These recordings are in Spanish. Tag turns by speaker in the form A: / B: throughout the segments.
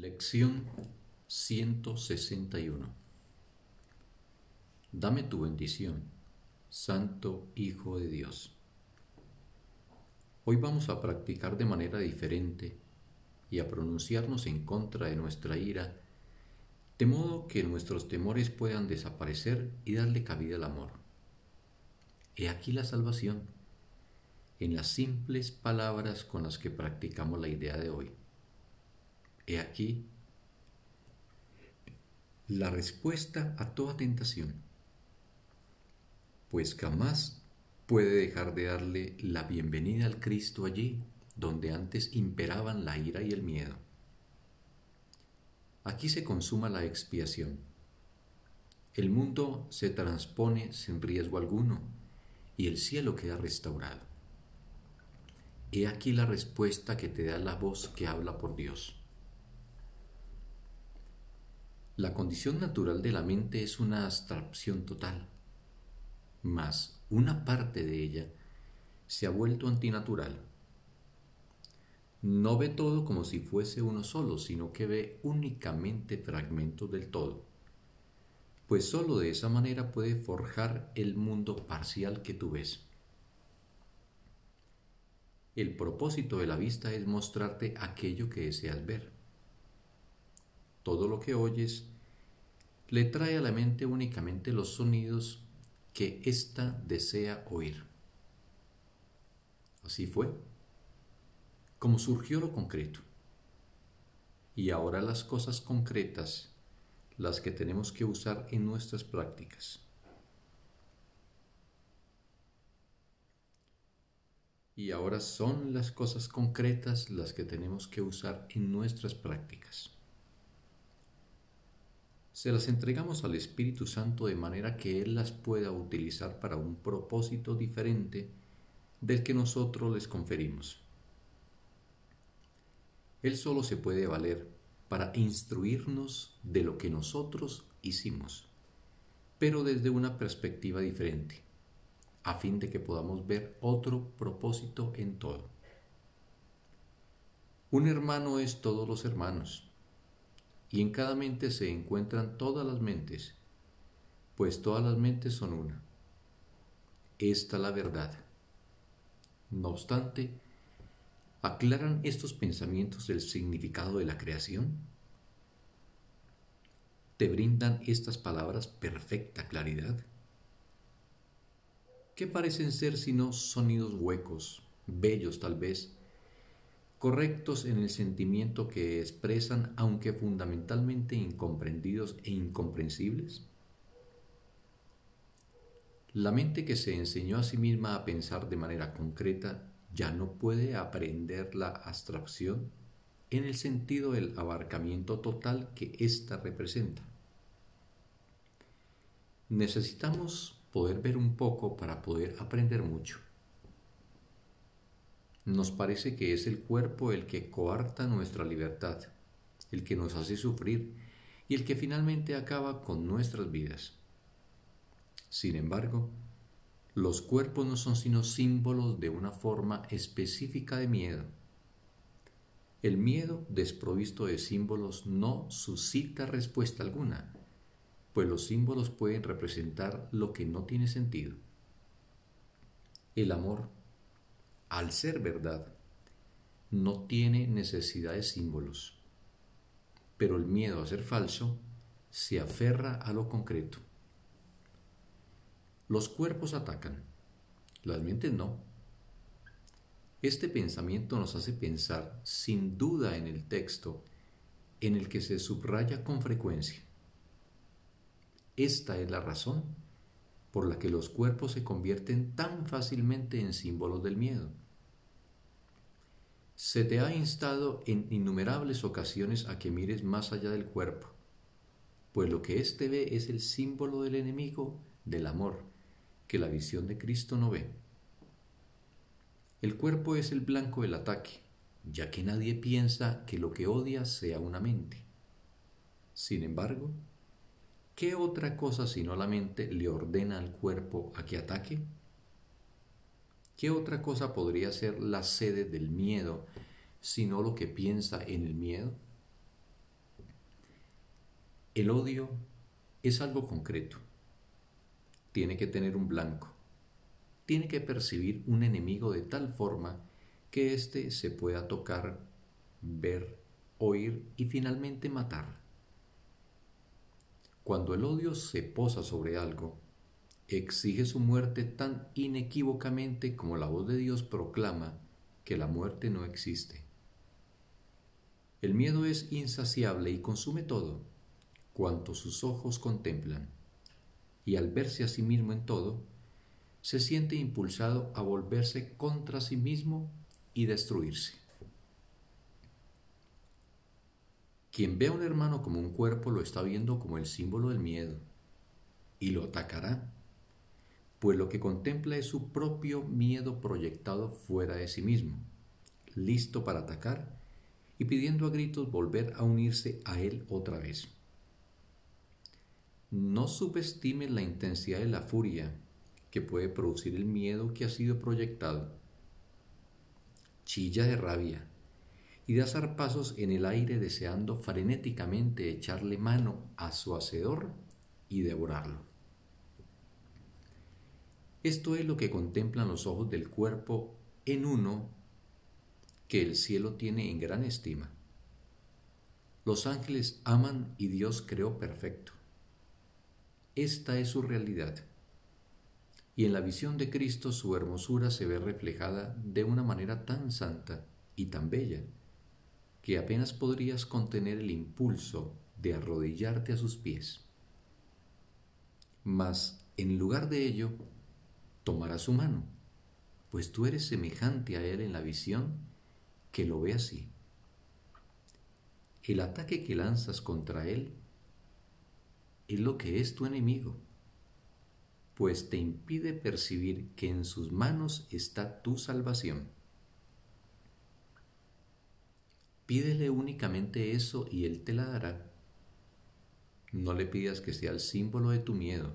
A: Lección 161 Dame tu bendición, Santo Hijo de Dios. Hoy vamos a practicar de manera diferente y a pronunciarnos en contra de nuestra ira, de modo que nuestros temores puedan desaparecer y darle cabida al amor. He aquí la salvación, en las simples palabras con las que practicamos la idea de hoy. He aquí la respuesta a toda tentación, pues jamás puede dejar de darle la bienvenida al Cristo allí donde antes imperaban la ira y el miedo. Aquí se consuma la expiación. El mundo se transpone sin riesgo alguno y el cielo queda restaurado. He aquí la respuesta que te da la voz que habla por Dios. La condición natural de la mente es una abstracción total, mas una parte de ella se ha vuelto antinatural. No ve todo como si fuese uno solo, sino que ve únicamente fragmentos del todo, pues sólo de esa manera puede forjar el mundo parcial que tú ves. El propósito de la vista es mostrarte aquello que deseas ver. Todo lo que oyes le trae a la mente únicamente los sonidos que ésta desea oír. Así fue, como surgió lo concreto. Y ahora las cosas concretas, las que tenemos que usar en nuestras prácticas. Y ahora son las cosas concretas las que tenemos que usar en nuestras prácticas se las entregamos al Espíritu Santo de manera que Él las pueda utilizar para un propósito diferente del que nosotros les conferimos. Él solo se puede valer para instruirnos de lo que nosotros hicimos, pero desde una perspectiva diferente, a fin de que podamos ver otro propósito en todo. Un hermano es todos los hermanos, y en cada mente se encuentran todas las mentes, pues todas las mentes son una. Esta la verdad. No obstante, ¿aclaran estos pensamientos el significado de la creación? ¿Te brindan estas palabras perfecta claridad? ¿Qué parecen ser sino sonidos huecos, bellos tal vez, correctos en el sentimiento que expresan, aunque fundamentalmente incomprendidos e incomprensibles? La mente que se enseñó a sí misma a pensar de manera concreta ya no puede aprender la abstracción en el sentido del abarcamiento total que ésta representa. Necesitamos poder ver un poco para poder aprender mucho. Nos parece que es el cuerpo el que coarta nuestra libertad, el que nos hace sufrir y el que finalmente acaba con nuestras vidas. Sin embargo, los cuerpos no son sino símbolos de una forma específica de miedo. El miedo desprovisto de símbolos no suscita respuesta alguna, pues los símbolos pueden representar lo que no tiene sentido. El amor al ser verdad, no tiene necesidad de símbolos, pero el miedo a ser falso se aferra a lo concreto. Los cuerpos atacan, las mentes no. Este pensamiento nos hace pensar sin duda en el texto en el que se subraya con frecuencia. Esta es la razón por la que los cuerpos se convierten tan fácilmente en símbolos del miedo. Se te ha instado en innumerables ocasiones a que mires más allá del cuerpo, pues lo que éste ve es el símbolo del enemigo del amor, que la visión de Cristo no ve. El cuerpo es el blanco del ataque, ya que nadie piensa que lo que odia sea una mente. Sin embargo, ¿qué otra cosa sino la mente le ordena al cuerpo a que ataque? ¿Qué otra cosa podría ser la sede del miedo sino lo que piensa en el miedo? El odio es algo concreto. Tiene que tener un blanco. Tiene que percibir un enemigo de tal forma que éste se pueda tocar, ver, oír y finalmente matar. Cuando el odio se posa sobre algo, exige su muerte tan inequívocamente como la voz de Dios proclama que la muerte no existe. El miedo es insaciable y consume todo cuanto sus ojos contemplan, y al verse a sí mismo en todo, se siente impulsado a volverse contra sí mismo y destruirse. Quien ve a un hermano como un cuerpo lo está viendo como el símbolo del miedo y lo atacará, pues lo que contempla es su propio miedo proyectado fuera de sí mismo, listo para atacar y pidiendo a gritos volver a unirse a él otra vez. No subestime la intensidad de la furia que puede producir el miedo que ha sido proyectado. Chilla de rabia y da zarpazos en el aire deseando frenéticamente echarle mano a su hacedor y devorarlo. Esto es lo que contemplan los ojos del cuerpo en uno que el cielo tiene en gran estima. Los ángeles aman y Dios creó perfecto. Esta es su realidad. Y en la visión de Cristo su hermosura se ve reflejada de una manera tan santa y tan bella que apenas podrías contener el impulso de arrodillarte a sus pies. Mas, en lugar de ello, tomarás su mano, pues tú eres semejante a él en la visión que lo ve así. El ataque que lanzas contra él es lo que es tu enemigo, pues te impide percibir que en sus manos está tu salvación. Pídele únicamente eso y Él te la dará. No le pidas que sea el símbolo de tu miedo.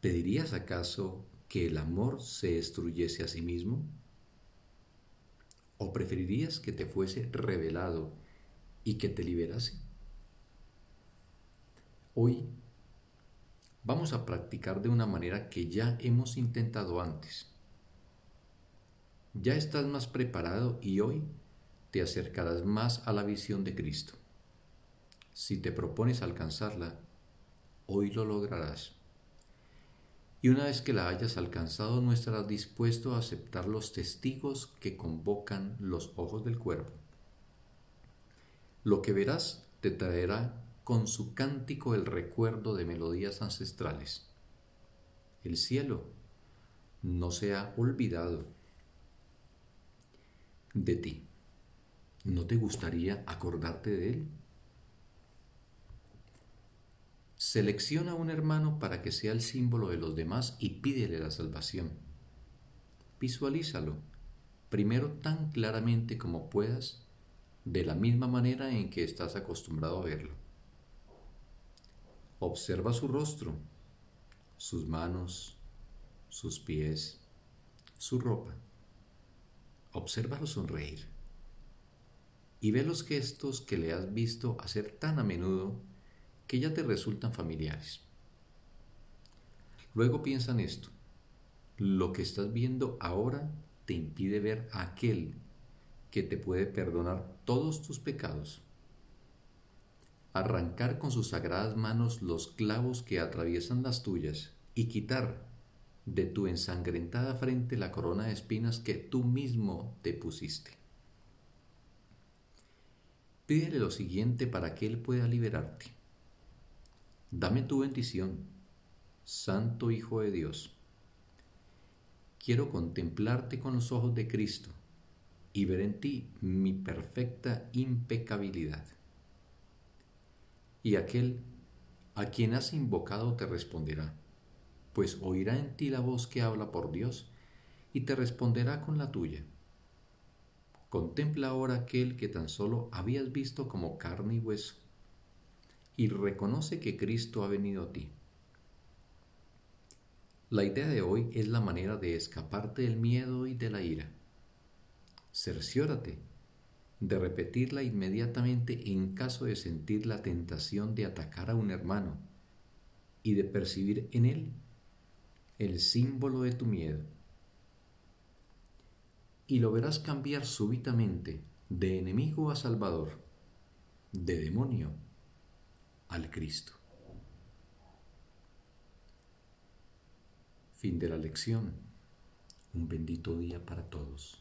A: ¿Pedirías acaso que el amor se destruyese a sí mismo? ¿O preferirías que te fuese revelado y que te liberase? Hoy vamos a practicar de una manera que ya hemos intentado antes. Ya estás más preparado y hoy te acercarás más a la visión de Cristo. Si te propones alcanzarla, hoy lo lograrás. Y una vez que la hayas alcanzado, no estarás dispuesto a aceptar los testigos que convocan los ojos del cuerpo. Lo que verás te traerá con su cántico el recuerdo de melodías ancestrales. El cielo no se ha olvidado de ti. ¿No te gustaría acordarte de él? Selecciona a un hermano para que sea el símbolo de los demás y pídele la salvación. Visualízalo, primero tan claramente como puedas, de la misma manera en que estás acostumbrado a verlo. Observa su rostro, sus manos, sus pies, su ropa. Obsérvalo sonreír y ve los gestos que le has visto hacer tan a menudo que ya te resultan familiares. Luego piensa en esto. Lo que estás viendo ahora te impide ver a aquel que te puede perdonar todos tus pecados arrancar con sus sagradas manos los clavos que atraviesan las tuyas y quitar de tu ensangrentada frente la corona de espinas que tú mismo te pusiste. Pídele lo siguiente para que Él pueda liberarte. Dame tu bendición, Santo Hijo de Dios. Quiero contemplarte con los ojos de Cristo y ver en ti mi perfecta impecabilidad y aquel a quien has invocado te responderá, pues oirá en ti la voz que habla por Dios y te responderá con la tuya. Contempla ahora aquel que tan solo habías visto como carne y hueso, y reconoce que Cristo ha venido a ti. La idea de hoy es la manera de escaparte del miedo y de la ira. Cerciórate de repetirla inmediatamente en caso de sentir la tentación de atacar a un hermano y de percibir en él el símbolo de tu miedo. Y lo verás cambiar súbitamente de enemigo a Salvador, de demonio al Cristo. Fin de la lección. Un bendito día para todos.